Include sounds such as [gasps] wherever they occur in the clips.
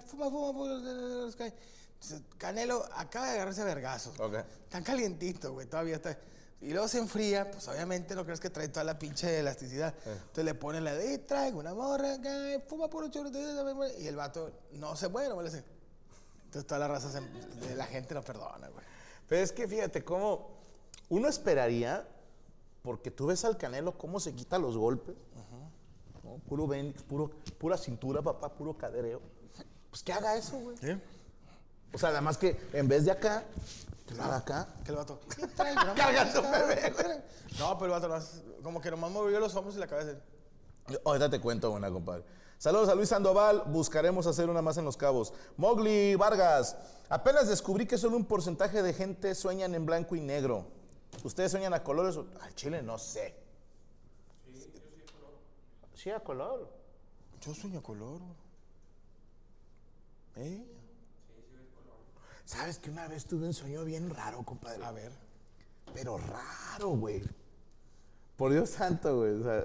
Fuma, fuma, fuma, Canelo acaba de agarrarse a vergazos. Ok. Tan calientito, güey, todavía está. Y luego se enfría, pues obviamente no crees que trae toda la pinche elasticidad. Entonces le pone la de, traigo una morra, Sky, fuma puro churro, y el vato no se muere, no le hace. Entonces toda la raza, se- de la gente no perdona, güey. Pero es que fíjate cómo uno esperaría, porque tú ves al Canelo cómo se quita los golpes, ¿no? puro Bendix, puro, pura cintura, papá, puro cadereo. Pues que haga eso, güey. O sea, además que en vez de acá, que lo haga acá. Que el vato. "Y traigo una morra, [laughs] Cargando Sky". bebé, güey. No, pero el vato como que nomás movió los hombros y la cabeza. Ahorita te cuento una, compadre. Saludos a Luis Sandoval. Buscaremos hacer una más en Los Cabos. Mowgli Vargas. Apenas descubrí que solo un porcentaje de gente sueñan en blanco y negro. ¿Ustedes sueñan a colores? Al chile no sé. Sí, a color. Yo sueño color. güey. ¿Eh? ¿Sabes que una vez tuve un sueño bien raro, compadre? A ver. Pero raro, güey. Por Dios santo, güey. O sea,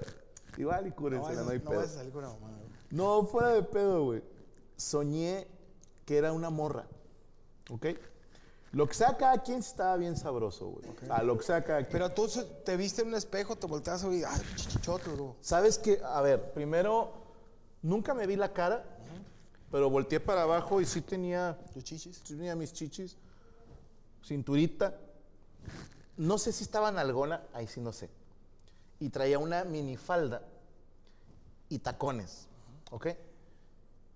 igual y cúrense, no, hay no pedo. vayas a salir con la mamá. güey. No, fuera de pedo, güey. Soñé que era una morra. ¿Ok? Lo que sea cada quien estaba bien sabroso, güey. O sea, lo que sea cada quien. Pero tú te viste en un espejo, te volteas y ay, chichichote, bro. ¿Sabes qué? A ver, primero, nunca me vi la cara, pero volteé para abajo y sí tenía, Tus chichis. sí tenía mis chichis, cinturita. No sé si estaba nalgona, ahí sí no sé. Y traía una minifalda y tacones, ¿ok?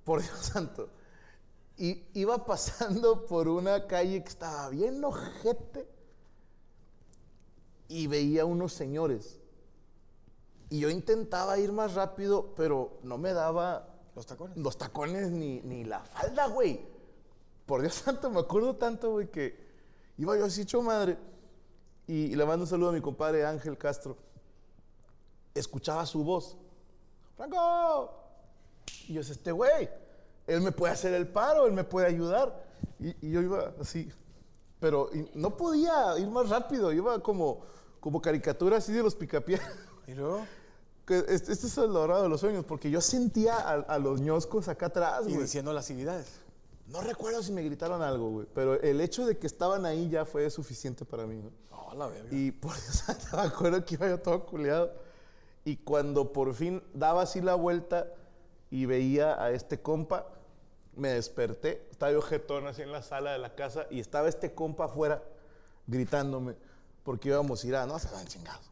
Por Dios santo. Y iba pasando [laughs] por una calle que estaba bien ojete y veía unos señores. Y yo intentaba ir más rápido, pero no me daba Los tacones. los tacones ni, ni la falda, güey. Por Dios [laughs] santo, me acuerdo tanto, güey, que iba yo así hecho madre. Y, y le mando un saludo a mi compadre Ángel Castro. Escuchaba su voz. ¡Franco! Y yo decía, este güey, él me puede hacer el paro, él me puede ayudar. Y, y yo iba así. Pero no podía ir más rápido, iba como, como caricatura así de los picapiés. ¿Y luego? [laughs] Que este, este es el dorado de los sueños, porque yo sentía a, a los ñoscos acá atrás, Y güey. diciendo las civilidades. No recuerdo si me gritaron algo, güey, pero el hecho de que estaban ahí ya fue suficiente para mí, ¿no? No, la verga. Y [laughs] por eso me acuerdo que iba yo todo culeado. Y cuando por fin daba así la vuelta y veía a este compa, me desperté. Estaba yo jetón así en la sala de la casa y estaba este compa afuera gritándome porque íbamos a ir a, no se van chingados.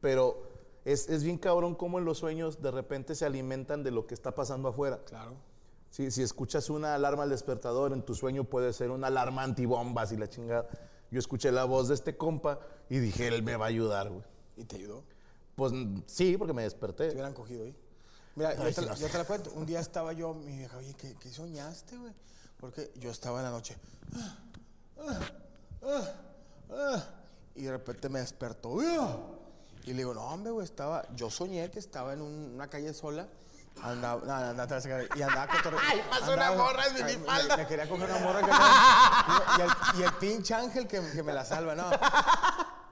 Pero es, es bien cabrón cómo en los sueños de repente se alimentan de lo que está pasando afuera. Claro. Sí, si escuchas una alarma al despertador, en tu sueño puede ser una alarma antibombas y la chingada. Yo escuché la voz de este compa y dije, él me va a ayudar, güey. ¿Y te ayudó? Pues mm, sí, porque me Te desperté. hubieran cogido ahí. Mira, yo te, la- no yo sé. te la cuento. Un día estaba yo, mi vieja, oye, ¿qué, qué soñaste, güey? Porque yo estaba en la noche. "Ah, ah, ah, ah", y de repente me despertó. Y le digo, no, hombre, güey, estaba. Yo soñé que estaba en un- una calle sola Andaba, no, no, no, te vas a caer. Y andaba cotorre. Ay, pasó una morra en ay, minifalda. Me, me quería coger una morra que y, el, y el pinche ángel que, que me la salva, no.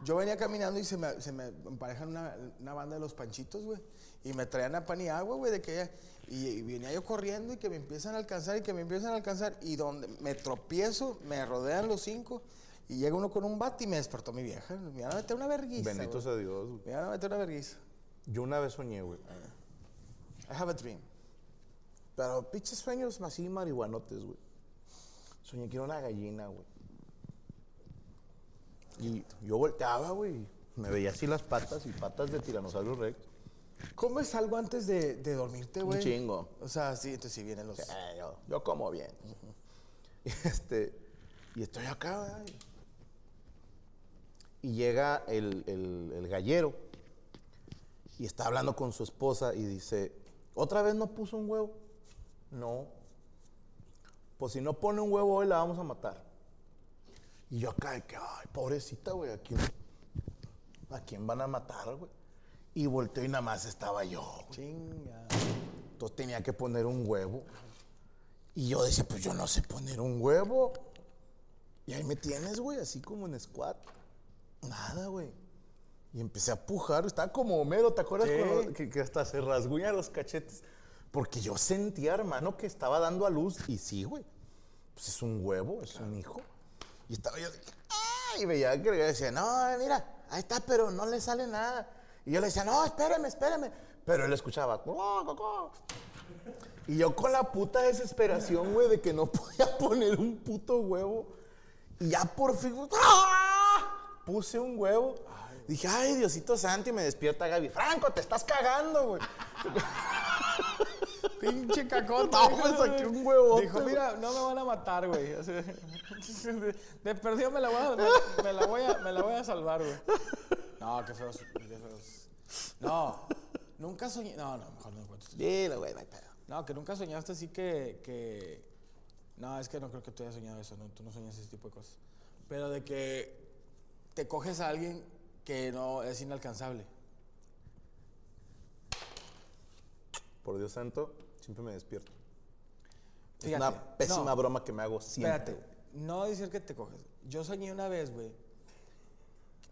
Yo venía caminando y se me, se me emparejan una, una banda de los panchitos, güey. Y me traían a pan y agua, güey, de que y, y venía yo corriendo y que me empiezan a alcanzar y que me empiezan a alcanzar. Y donde me tropiezo, me rodean los cinco. Y llega uno con un bate y me despertó mi vieja. Me iban a meter una verguiza. Bendito sea Dios, güey. Me iban a meter una verguiza. Yo una vez soñé, güey. I have a dream. Pero pinches sueños así marihuanotes, güey. Soñé que era una gallina, güey. Y yo volteaba, güey. Me veía así las patas y patas de tiranosaurio rex. ¿Comes algo antes de, de dormirte, Un güey? chingo. O sea, sí, entonces sí vienen los... Eh, yo, yo como bien. [laughs] Este, y estoy acá, ¿verdad? Y llega el, el- el gallero y está hablando con su esposa y dice, ¿otra vez no puso un huevo? No. Pues si no pone un huevo hoy la vamos a matar. Y yo acá de que, ay, pobrecita, güey, ¿a quién, ¿a quién van a matar, güey? Y volteo y nada más estaba yo, güey. Chinga. Entonces tenía que poner un huevo. Y yo decía, pues yo no sé poner un huevo. Y ahí me tienes, güey, así como en squat. Nada, güey. Y empecé a pujar. Estaba como Homero, ¿te acuerdas? Cuando- que, que hasta se rasguña los cachetes. Porque yo sentía, hermano, que estaba dando a luz. Y sí, güey. Pues es un huevo, es un hijo. Y estaba yo, ¡ah! Y veía que le decía, no, mira, ahí está, pero no le sale nada. Y yo le decía, no, espérame, espérame. Pero él escuchaba, "Cuac, cuac, cuac". Y yo con la puta desesperación, güey, de que no [laughs] podía poner un puto huevo. Y ya por fin, ¡ah! puse un huevo. Dije, ay, Diosito Santo, y me despierta Gaby. Franco, te estás cagando, güey. [laughs] Pinche cacón. No, me saqué un huevote, Dijo, mira, no me van a matar, güey. Así [laughs] de, de, de perdido me la voy a, me, me la voy a, me la voy a salvar, güey. No, qué feos, qué feos. No, nunca soñé. No, no, mejor no cuento. Dilo, güey, no hay pedo. No, que nunca soñaste así que, que... No, es que no creo que tú hayas soñado eso, no, tú no soñas ese tipo de cosas. Pero de que te coges a alguien que no es inalcanzable. Por Dios santo, siempre me despierto. es Fíjate, una pésima no. broma que me hago siempre. Espérate, no decir que te coges. Yo soñé una vez, güey.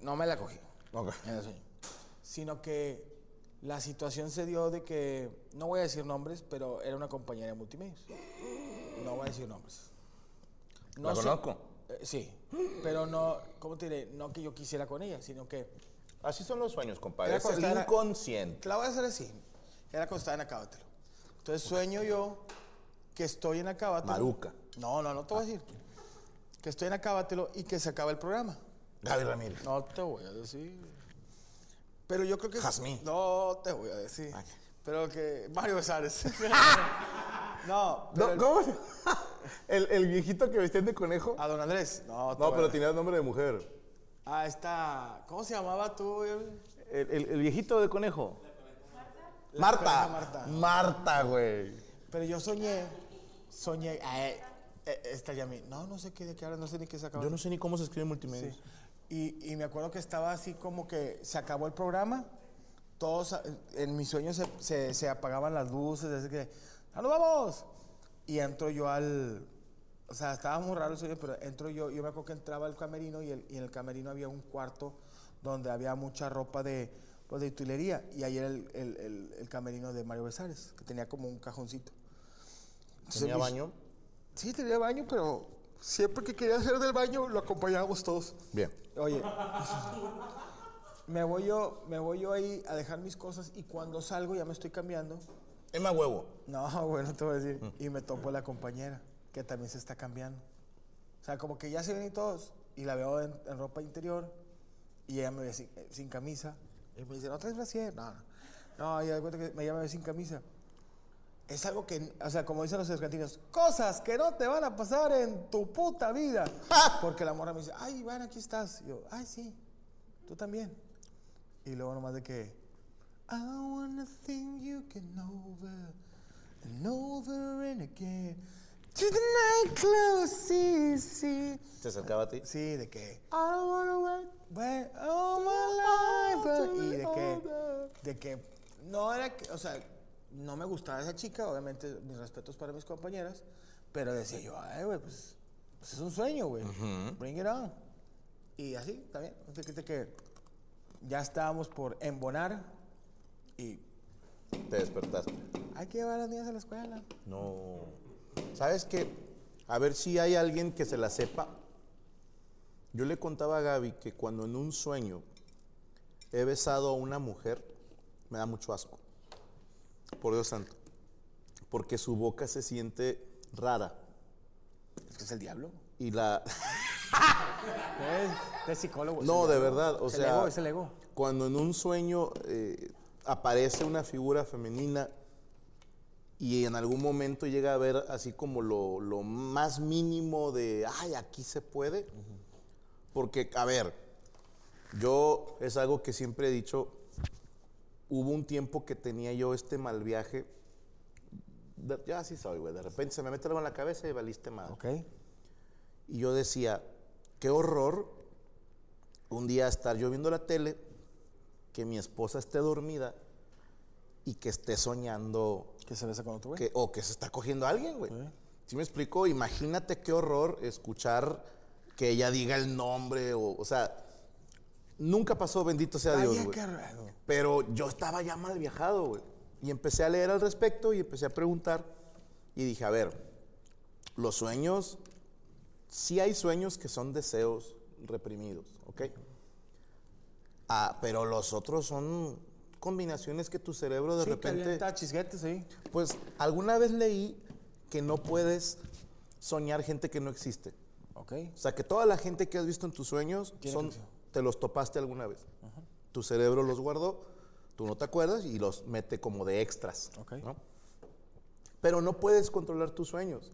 No me la cogí. Ok. En el sueño. Sino que la situación se dio de que, no voy a decir nombres, pero era una compañera de multimedios. No voy a decir nombres. ¿La sé- conozco? eh, sí, pero no, ¿cómo te diré? No que yo quisiera con ella, sino que Así son los sueños, compadre. Es el inconsciente. te la voy a hacer así. Era cuando estaba en Acábatelo. Entonces sueño yo que estoy en Acábatelo. Maruca. No, no, no te voy a decir. Que estoy en Acábatelo y que se acaba el programa. Gaby Ramírez. No te voy a decir. Pero yo creo que. Jazmín. No te voy a decir. Ok. Pero que. Mario Besares. [laughs] no, pero No, el- [laughs] ¿El, el viejito que vestían de conejo? A don Andrés. No, No, pero tenía nombre de mujer. Ah, está. ¿Cómo se llamaba tú? El, el- el viejito de conejo. La Marta. Marta. Marta, güey. Pero yo soñé. Soñé. eh, eh, esta. No, no sé qué de qué habla, no sé ni qué se acaba. Yo no sé ni cómo se escribe multimedia. Sí. Y, y me acuerdo que estaba así como que se acabó el programa, todos, a- en mis sueños se, se- se apagaban las luces, así que, ¡ya nos vamos! Y entro yo al, o sea, estaba muy raro el sueño, pero entro yo, yo me acuerdo que entraba al camerino y, el- y en el camerino había un cuarto donde había mucha ropa de, pues, de utilería, y ahí era el, el- el- el camerino de Mario Besares, que tenía como un cajoncito. Entonces, ¿Tenía mis- baño? Sí, tenía baño, pero siempre que quería hacer del baño lo acompañábamos todos. Bien. Oye, me voy yo, me voy yo ahí a dejar mis cosas y cuando salgo ya me estoy cambiando. Es más huevo. No, [laughs] bueno, te voy a decir. Y me topo la compañera, que también se está cambiando. O sea, como que ya se ven todos y la veo en, en ropa interior y ella me ve sin, eh, sin camisa. Y me dice, ¿no traes brasier? No, no. No, ya de cuenta que me llama sin camisa. Es algo que, o sea, como dicen los argentinos, cosas que no te van a pasar en tu puta vida. [laughs] Porque la morra me dice, ay, Iván, aquí estás. Y yo, ay, sí, tú también. Y luego nomás de que, I wanna think you can over and over and again. To the nightclub, sí, sí. ¿Se acercaba a ti? Sí, de que, I don't wanna wait, wait all my life. Y de que, de que, no era que, o sea, no me gustaba esa chica, obviamente mis respetos para mis compañeras, pero decía yo, ay, güey, pues, pues es un sueño, güey. Bring it on. Y así, también. Fíjate que ya estábamos por embonar y Te despertaste. hay que llevar a las niñas a la escuela. No. ¿Sabes qué? A ver si hay alguien que se la sepa. Yo le contaba a Gaby que cuando en un sueño he besado a una mujer, me da mucho asco. Por Dios santo. Porque su boca se siente rara. Es que es el diablo. Y la. [laughs] Es, psicólogo. No, de verdad. O Es el sea, ego, es el ego. cuando en un sueño eh, aparece una figura femenina y en algún momento llega a ver así como lo, lo más mínimo de, ay, aquí se puede. Porque, a ver, yo es algo que siempre he dicho, hubo un tiempo que tenía yo este mal viaje. De- ya así soy, güey. De repente se me mete algo en la cabeza y valiste madre. Ok. Y yo decía, qué horror un día estar yo viendo la tele, que mi esposa esté dormida y que esté soñando ¿Qué se besa cuando tú ves? que, o que se está cogiendo a alguien, güey. ¿Sí me explico? Imagínate qué horror escuchar que ella diga el nombre o, o sea, nunca pasó, bendito sea Dios, güey. Pero yo estaba ya mal viajado, güey. Y empecé a leer al respecto y empecé a preguntar. Y dije, a ver, los sueños, sí hay sueños que son deseos reprimidos, ¿ok? Ah, pero los otros son combinaciones que tu cerebro de Sí, repente... avienta chisguetes ahí. Pues alguna vez leí que no puedes soñar gente que no existe. Ok. O sea, que toda la gente que has visto en tus sueños son, te los topaste alguna vez. Tu cerebro los guardó, tú no te acuerdas y los mete como de extras. Ok. ¿no? Pero no puedes controlar tus sueños.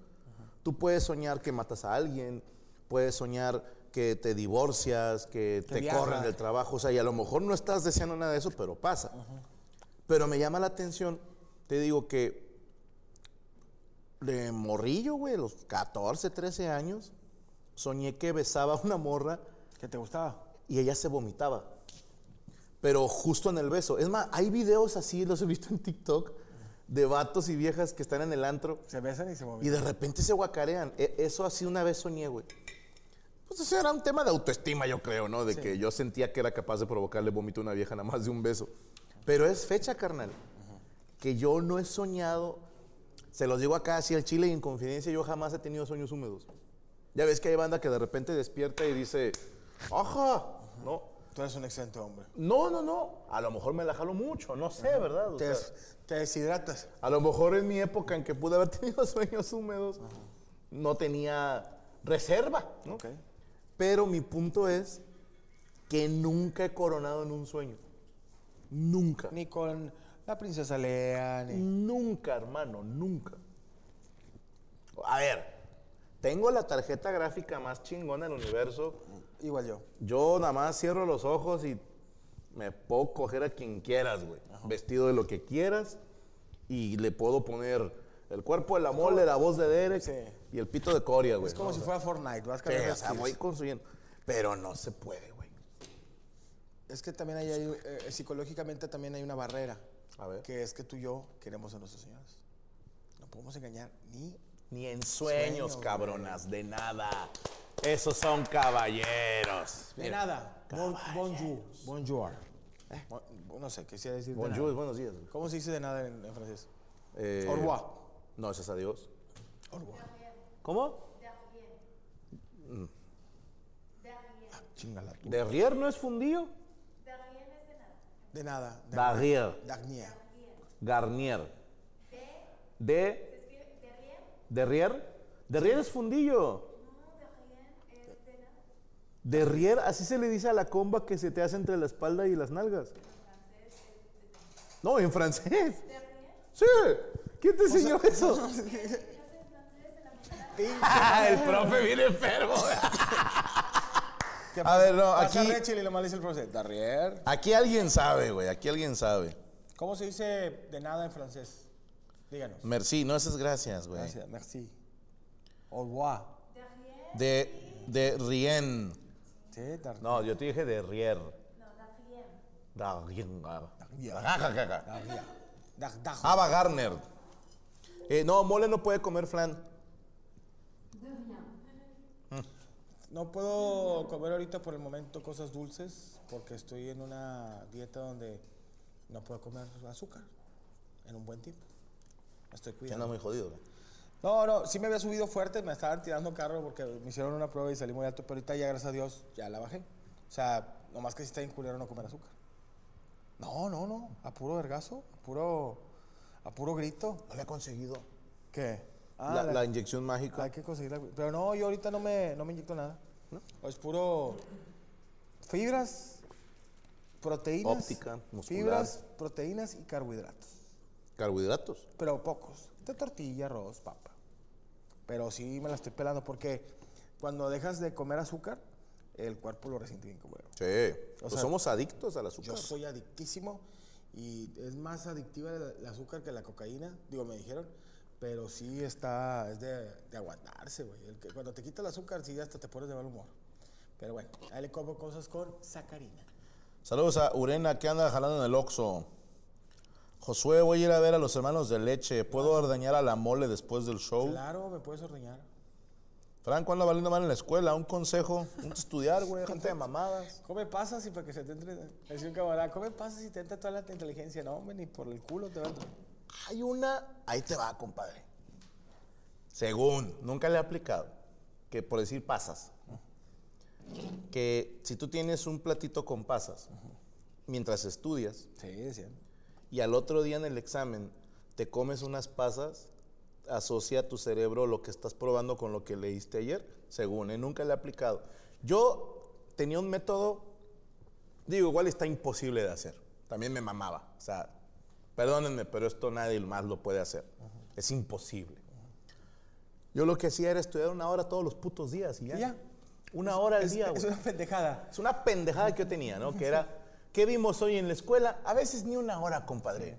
Tú puedes soñar que matas a alguien, puedes soñar que te divorcias, que, te corren del trabajo. O sea, y a lo mejor no estás deseando nada de eso, pero pasa. Pero me llama la atención, te digo que de morrillo, güey, los 14, 13 años, soñé que besaba a una morra ¿Qué te gustaba? y ella se vomitaba. Pero justo en el beso. Es más, hay videos así, los he visto en TikTok, de vatos y viejas que están en el antro Se besan y se y movían. de repente se guacarean. E- Eso así una vez soñé, güey. Pues eso era un tema de autoestima, yo creo, ¿no? De que yo sentía que era capaz de provocarle vómito a una vieja nada más de un beso. Pero es fecha, carnal, que yo no he soñado. Se los digo acá así al chile y en confidencia, yo jamás he tenido sueños húmedos. Ya ves que hay banda que de repente despierta y dice, ¡ajá! No, Tú eres un excelente hombre. no, no, no. A lo mejor me la jalo mucho, no sé, ¿verdad? O Te, sea, des- te deshidratas. a lo mejor en mi época en que pude haber [laughs] tenido sueños húmedos, no tenía reserva, ¿no? Ok. Pero mi punto es que nunca he coronado en un sueño. Nunca. Ni con la princesa Lea, ni... Nunca, hermano, nunca. A ver, tengo la tarjeta gráfica más chingona del universo. Igual yo. Yo nada más cierro los ojos y me puedo coger a quien quieras, güey. Vestido de lo que quieras y le puedo poner el cuerpo de la mole, la voz de Derek Sí. y el pito de Coria, güey. Es como ¿no? si fuera Fortnite. Vas Sí, cambiando o sea, voy construyendo. Pero no se puede, güey. Es que también hay, hay, eh, psicológicamente también hay una barrera. A ver. Que es que tú y yo queremos a nuestros señores. No podemos engañar ni... Ni en sueños, Sueños, cabronas, de nada. Esos son caballeros. De Mira, nada. Bon, bonjour. Bonjour. Bon- no sé, quisiera decir de Bonjour, nada. buenos días. ¿Cómo se dice de nada en, en francés? Eh, Au revoir. No, eso es adiós. Au revoir. ¿Cómo? Chingala tú. ¿Derrier no es fundillo? De nada. De Derrier. Darnier. Garnier. De. Derrier. Derrier es fundillo. Derrier, así se le dice a la comba que se te hace entre la espalda y las nalgas. No, en francés. Sí. ¿Quién te enseñó eso? [laughs] [laughs] el profe viene enfermo. ¿Qué A ver, no, aquí- y lo mal dice el. Darrier. Aquí alguien sabe, güey. Aquí alguien sabe. ¿Cómo se dice de nada en francés? Díganos. Merci, no esas gracias, güey. Gracias, merci. Au revoir. De, de rien. Sí, dar- No, yo te dije de rier. No, Darien. Darrier. Dag- Dajo. Ava Garner. Eh, no, mole no puede comer flan. No puedo comer ahorita por el momento cosas dulces porque estoy en una dieta donde no puedo comer azúcar en un buen tiempo. Estoy cuidando. anda muy jodido. ¿no? No, no, sí me había subido fuerte, me estaban tirando carro porque me hicieron una prueba y salí muy alto, pero ahorita ya, gracias a Dios, ya la bajé. O sea, nomás que si está bien culero no comer azúcar. No, no, no, a puro vergazo, a puro, a puro grito. No le ha conseguido. ¿Qué? Ah, la, la- la inyección mágica. hay que conseguirla. Pero no, yo ahorita no me, no me inyecto nada. Es puro fibras, proteínas. Óptica, muscular. Fibras, proteínas y carbohidratos. Carbohidratos. Pero pocos. De tortilla, arroz, papa. Pero sí me la estoy pelando porque cuando dejas de comer azúcar, el cuerpo lo resiente bien como Sí. Pues sea, somos adictos al azúcar. Yo soy adictísimo y es más adictiva el, azúcar que la cocaína, digo, me dijeron, pero sí está, es de, de aguantarse, güey. Cuando te quita el azúcar, sí, hasta te pones de mal humor. Pero bueno, ahí le como cosas con sacarina. Saludos a Urena que anda jalando en el Oxxo. Josué, voy a ir a ver a los hermanos de leche. ¿Puedo ordeñar a la mole después del show? Claro, me puedes ordeñar. Franco anda valiendo mal en la escuela. Un consejo. Un estudiar, güey. Gente de mamadas. [laughs] Come pasas y para que se te entre. Decía un camarada, come pasas y te entra toda la inteligencia. No, hombre, ni por el culo te va a entrar. Hay una. Ahí te va, compadre. Según, nunca le he aplicado. Que por decir pasas. Que si tú tienes un platito con pasas, mientras estudias, Sí, decían. Y al otro día en el examen te comes unas pasas, asocia tu cerebro lo que estás probando con lo que leíste ayer, según, ¿eh? nunca le he aplicado. Yo tenía un método, digo, igual está imposible de hacer, también me mamaba, o sea, perdónenme, pero esto nadie más lo puede hacer, es imposible. Yo lo que hacía era estudiar una hora todos los putos días y ya. ¿Y ya? Una hora al Es, día, es una pendejada. Es una pendejada que yo tenía, ¿no? Que era, ¿qué vimos hoy en la escuela? A veces ni una hora, compadre.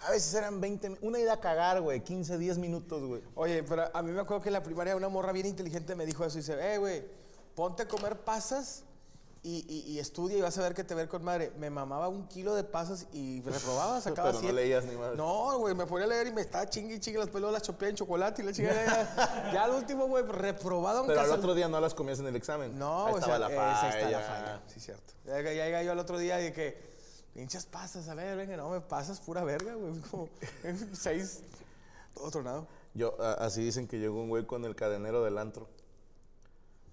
A veces eran 20, mi- una ida a cagar, güey, 15, 10 minutos, güey. Oye, pero a mí me acuerdo que en la primaria una morra bien inteligente me dijo eso. Dice, eh, güey, ponte a comer pasas y, y- y estudia y vas a ver que te ver con madre. Me mamaba un kilo de pasas y reprobaba, [laughs] sacaba Pero no siete. leías ni madre. No, güey, me ponía a leer y me estaba chingue y chingue las pelotas, las chopé en chocolate y la chingada. ya, ya al último, güey, reprobado aunque Pero al sea- otro día no las comías en el examen. No, Ahí o estaba sea, la esa falla. está la falla. Sí, cierto. Ya, ya llega yo al otro día y que, pinches pasas, a ver, venga, no, me pasas pura verga, güey. [laughs] Como seis, todo tronado. Yo, así dicen que llegó un güey con el cadenero del antro.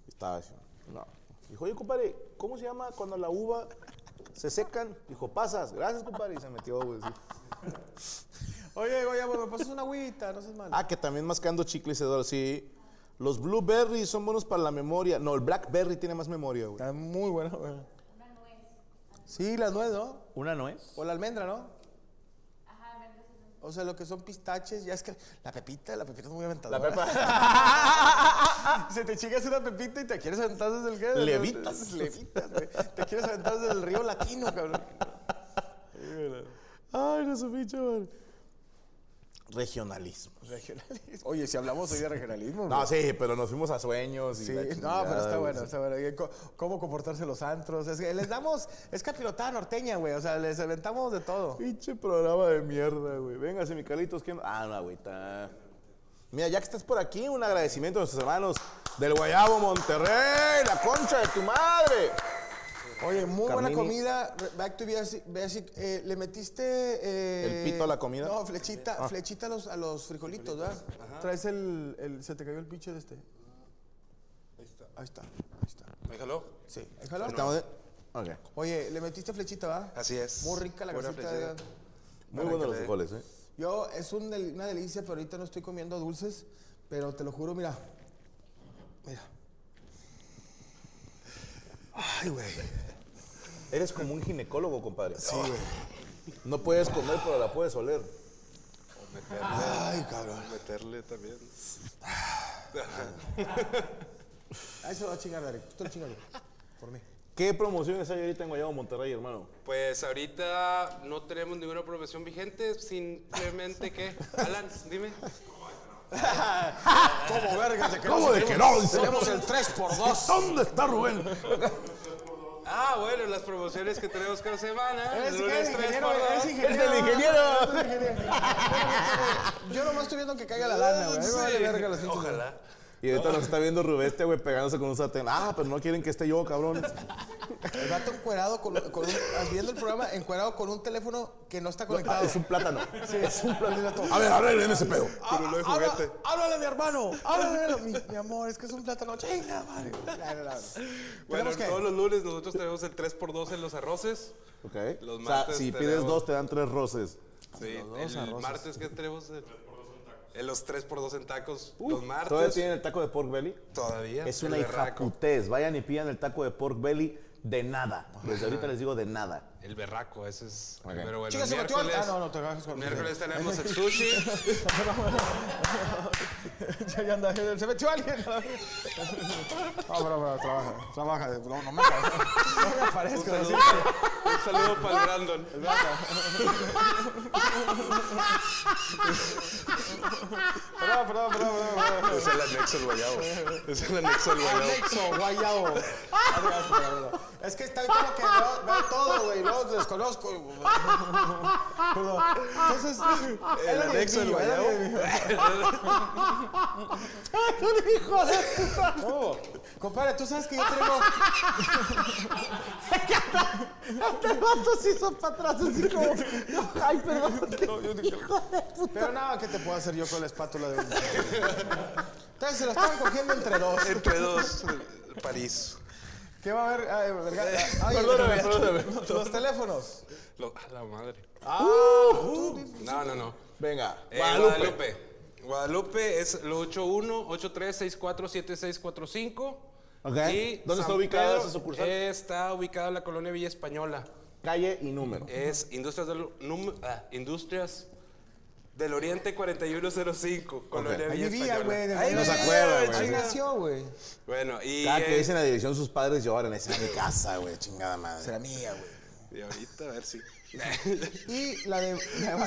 Estaba así, no. Dijo, oye, compadre, ¿cómo se llama cuando la uva se secan? Dijo, pasas. Gracias, compadre. Y se metió, güey. sí. Oye, oye, pues me pasas una agüita, no seas malo. Ah, que también mascando chicle y sedor, sí. Los blueberries son buenos para la memoria. No, el blackberry tiene más memoria, güey. Está muy bueno, güey. Sí, la nuez, ¿no? ¿Una nuez? O la almendra, ¿no? O sea, lo que son pistaches, ya es que la pepita, la pepita es muy aventadora. La pepa. [laughs] Se te chingas una pepita y te quieres aventar desde el qué? Levitas. Levitas, güey. Te quieres aventar desde el río latino, cabrón. Ay, no su pinche. Regionalismo. Regionalismo. Oye, si hablamos hoy de regionalismo. No, güey. sí, pero nos fuimos a sueños. Y Sí, no, pero está güey, bueno, está bueno. Cómo comportarse los antros. Es que les damos, es capirotada norteña, güey. O sea, les aventamos de todo. Pinche programa de mierda, güey. Véngase, mi Carlitos. ¿quién? Ah, no, agüita. Mira, ya que estás por aquí, un agradecimiento a nuestros hermanos del Guayabo Monterrey, la concha de tu madre. Oye, muy buena comida. Back to basic, basic. Eh, ¿Le metiste... eh, ¿El pito a la comida? No, flechita, flechita a los, a los frijolitos, ¿verdad? Traes el, el... Se te cayó el pinche de este. Ahí está. Ahí está, ahí está. ¿Me jaló? Sí. Déjalo. Estamos de- Ok. Oye, ¿le metiste flechita, va? Así es. Muy rica la Buena casita. Muy buenos los le- frijoles, ¿eh? Yo, es un del- una delicia, pero ahorita no estoy comiendo dulces. Pero te lo juro, mira. Mira. Ay, güey. Eres como un ginecólogo, compadre. Sí, güey. No puedes comer, pero la puedes oler. Ay, cabrón. Meterle también. Ahí se lo va a chingar, Derek. Tú te lo chingas, güey. Por mí. ¿Qué promociones hay ahorita en Guayabo Monterrey, hermano? Pues ahorita no tenemos ninguna promoción vigente, simplemente que. Alan, dime. [laughs] ¿Cómo verga? De que ¿Cómo de que no? Tenemos el 3x2. ¿Dónde está Rubén? Ah, bueno, las promociones que tenemos cada semana. Eres el lunes el 3 ingeniero, 2. ingeniero. ¡Es el ingeniero! El ingeniero. Yo nomás estoy viendo que caiga la lana, güey. Vale verga Ojalá. Y ahorita nos está viendo Rubeste, güey, pegándose con un sartén. Ah, pero no quieren que esté yo, cabrón. El vato encuerado con, con un, viendo el programa encuerado con un teléfono que no está Ah, conectado. es un plátano. es un plátano. A ver, arreglen ese pedo. Pero lo de juguete. Háblale a mi hermano. Háblale mi, mi amor, es que es un plátano. Chinga, madre. No, no, no. Bueno, que- todos los lunes nosotros tenemos el 3x2 en los arroces. Ok. Los o sea, martes si tenemos- pides dos, te dan tres roces. Sí, el martes que tenemos el, en los 3x2 en tacos. Uh, los martes. ¿Todavía tienen el taco de pork belly? Todavía. Es una hijaputés. Vayan y pidan el taco de pork belly de nada. Desde ahorita les digo de nada. El berraco, ese es. Ok. Pero bueno, Chica, el se metió al- miércoles, Ah, no, no, te bajas con el miércoles tenemos el [laughs] sushi. [laughs] ya, ya anda, se metió alguien. [laughs] No, pero, pero, trabaja, trabaja. No, no me aparezco. No me aparezco. Un saludo, así. Un saludo para el Brandon. Perdón, perdón, perdón, perdón. Es el anexo el guayabo. Es el anexo el guayabo. Anexo, guayabo. Es que está como que veo, veo todo, güey. Luego desconozco. Perdón. Entonces, El anexo era guayabo. mío. ¿Cómo? Compadre, tú sabes que yo traigo. [laughs] [laughs] Este vato se hizo para atrás así como... Ay, perdón. [laughs] Pero nada, ¿qué te puedo hacer yo con la espátula de un. [laughs] Entonces se la estaban cogiendo entre dos. Entre dos, eh, París. ¿Qué va a haber? Ay, verga- ay, Perdóname, los- perdóname. Los teléfonos. Lo- a la madre. Uh, No, no, no. venga, Eh, Guadalupe. Guadalupe. Guadalupe es el 81-8364-7645. Ok. Y ¿Dónde está ubicada Pedro esa sucursal? Está ubicada en la colonia Villa Española. Calle y número. Es Industrias del, num- ah, Industrias del Oriente 4105, colonia Ahí Villa vivía, Española. güey. de Ahí No se acuerda, güey. Ahí nació, güey. Bueno, y, Cada que eh, dicen la dirección sus padres lloran. Esa es mi casa, güey. Chingada madre. Será mía, güey. y ahorita a ver si. [laughs] Y la de. La de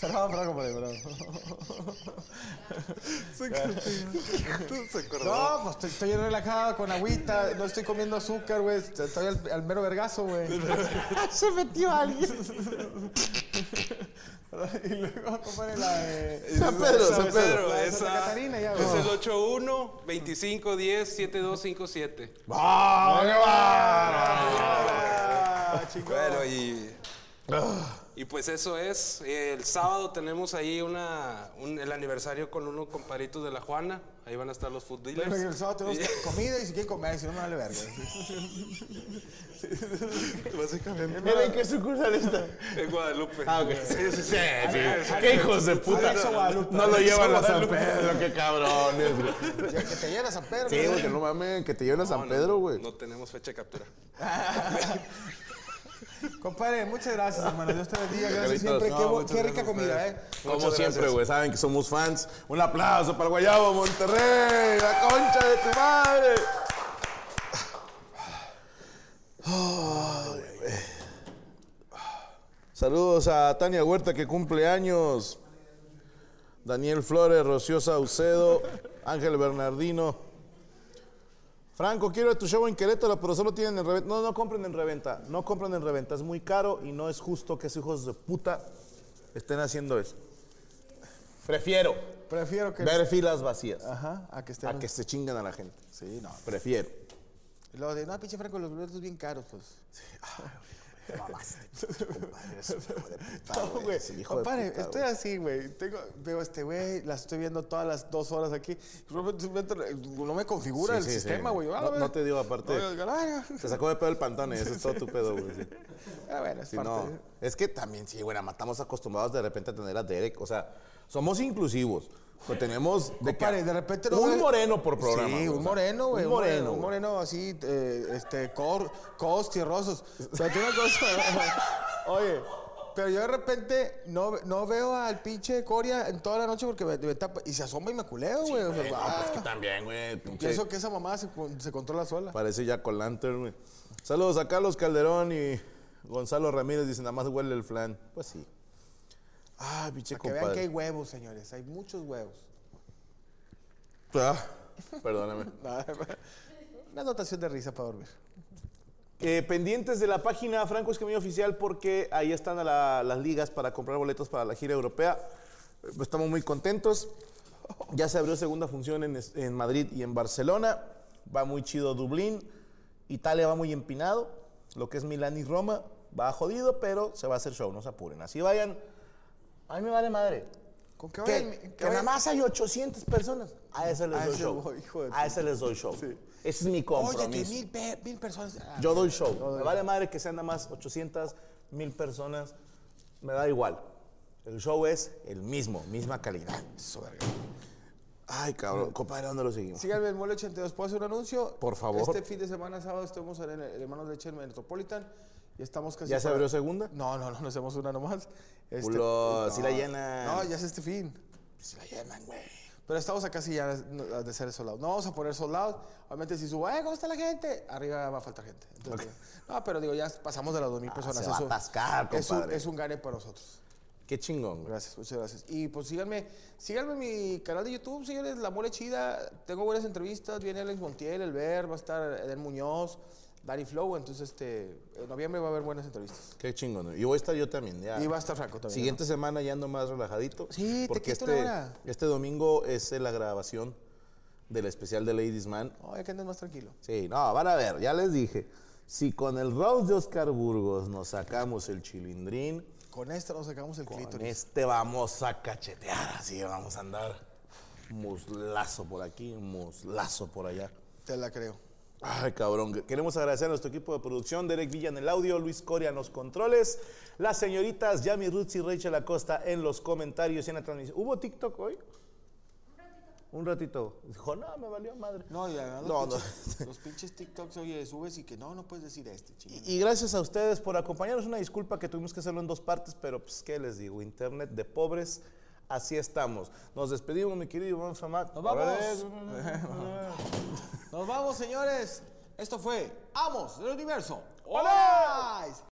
perdón, compadre, perdón. Se acordó. No, pues estoy, estoy relajado con agüita, no estoy comiendo azúcar, güey. Estoy al, al mero vergazo, güey. [laughs] Se metió alguien. [laughs] y luego, compadre, la de. San Pedro, San Pedro. Pedro, esa Santa Catarina, ya, es el 81 25 10 7257. ¡Ah, qué chingón. Bueno, y. [gasps] Y pues eso es. El sábado tenemos ahí una, un- el aniversario con unos comparitos de la Juana. Ahí van a estar los food Pero dealers. el sábado tenemos [laughs] [laughs] comida y si quieren comer, si no me vale verga. [laughs] Básicamente. Mira, ¿en qué sucursal está? En Guadalupe. Ah, ok. Sí, sí, sí. sí. Qué hijos de puta. No lo llevan a San. Pedro, qué cabrones. que te llena San Pedro. Sí, güey. que no mames, que te lleven a San Pedro, güey. No tenemos fecha de captura. Compadre, muchas gracias, hermano. Dios te bendiga. Gracias siempre. No, qué, rica comida. ¿eh? Como Muchas siempre, güey, saben que somos fans. Un aplauso para el Guayabo Monterrey, la concha de tu madre. Saludos a Tania Huerta que cumple años. Daniel Flores, Rocío Saucedo, Ángel Bernardino. Franco, quiero tu show en Querétaro, pero solo tienen en reventa. No, no compren en reventa. No compren en reventa. Es muy caro y no es justo que esos hijos de puta estén haciendo eso. Prefiero Prefiero que. ver filas vacías Ajá, a que estén. a que se chingan a la gente. Sí, no. Prefiero. Y luego de, no, pinche Franco, los boletos bien caros, pues. Te mamaste, [laughs] compadre. Eres un hijo de puta, No, güey. güey. Eres el hijo de Compadre, puta, estoy güey. así, güey. Tengo, veo a este güey, la estoy viendo todas las dos horas aquí. No me configura Sí, el sí, sí. sistema, güey. Ah, No- güey. no te digo, aparte- No, yo, "Ah, Se sacó de pedo el pantone, ese es todo tu pedo, güey. sí. [laughs] Ah, bueno, es Si parte no, de- es que también, sí, güey, matamos acostumbrados de repente a tener a Derek. O sea, somos inclusivos. Pues tenemos de, repente no un ves- moreno por programa. Sí, un moreno, güey. Un moreno. Un moreno así, eh, este, cor, cos tierrosos. O sea, tiene una cosa. [laughs] Oye, pero yo de repente no, no veo al pinche Coria en toda la noche porque me, me tapa y se asoma y me culeo, güey. O sea, güey. No, ah, pues que también, güey. pienso que esa mamá se, se controla sola. Parece ya con Lantern, güey. Saludos a Carlos Calderón y Gonzalo Ramírez. Dicen, nada más huele el flan. Pues sí. Ah, Para que vean que hay huevos, señores. Hay muchos huevos. Ah, perdóname. [laughs] Una anotación de risa para dormir. Eh, pendientes de la página Franco Escamillo Oficial porque ahí están a la- las ligas para comprar boletos para la gira europea. Eh, Estamos muy contentos. Ya se abrió segunda función en, es- en Madrid y en Barcelona. Va muy chido Dublín. Italia va muy empinado. Lo que es Milán y Roma va jodido, pero se va a hacer show, no se apuren. Así vayan. A mí me vale madre. Con Que, vayan- que que nada más hay 800 personas. A ese les A doy ese show. voy, hijo de A ese les doy show. Ese es mi Oye, compromiso. que mil, pe- mil personas. Ah, Yo doy show. Me vale madre que sean nada más 800, mil personas. Me da igual. El show es el mismo, misma calidad. eso, verga. Ay, cabrón. Compadre, ¿dónde lo seguimos? Síganme en Mole 82. ¿Puedo hacer un anuncio? Por favor. Este fin de semana, sábado, estamos en el, el Hermanos Leche en Metropolitan. Y estamos casi. ¿Ya se para- abrió segunda? No, no, no, no hacemos una nomás. Este, Culo, no, sí la llenan. No, ya es este fin. Se la llenan, güey. Pero estamos acá sí ya de ser soldados. No vamos a poner soldados. Obviamente, si subo, ¡eh, cómo está la gente! Arriba va a faltar gente. Entonces, No, pero digo, ya pasamos de las 2.000 personas. Ah, se va a atascar, es un, es un gane para nosotros. Qué chingón. Gracias, muchas gracias. Y pues síganme, síganme en mi canal de YouTube, síganme La Mole Chida. Tengo buenas entrevistas, viene Alex Montiel, El Ver, va a estar Eden Muñoz, Danny Flow. Entonces, este, en noviembre va a haber buenas entrevistas. Qué chingón. Y voy a estar yo también. Ya. Y va a estar Franco también. Siguiente semana ya ando más relajadito. Sí, te porque quito este, una este domingo es la grabación del especial de Ladies Man. ¿no? Oye, que andes más tranquilo. Sí, no, van a ver, ya les dije. Si con el Rose de Oscar Burgos nos sacamos el chilindrín, Con esto nos sacamos el con clítoris. este vamos a cachetear, así vamos a andar. Muslazo por aquí, muslazo por allá. Te la creo. Ay, cabrón. Queremos agradecer a nuestro equipo de producción, Derek Villa en el audio, Luis Coria en los controles, las señoritas Yami Roots y Rachel Acosta en los comentarios y en la transmisión. ¿Hubo TikTok hoy? Un ratito. Dijo, no, me valió madre. No, y además No, los, no. Pinches, [laughs] los pinches TikToks, oye, subes y que no, no puedes decir este. Y, y gracias a ustedes por acompañarnos. Una disculpa que tuvimos que hacerlo en dos partes, pero pues, ¿qué les digo? Internet de pobres, así estamos. Nos despedimos, mi querido Iván Famat. ¡Nos vamos! [laughs] Nos vamos, señores. Esto fue Amos del Universo. ¡Hola!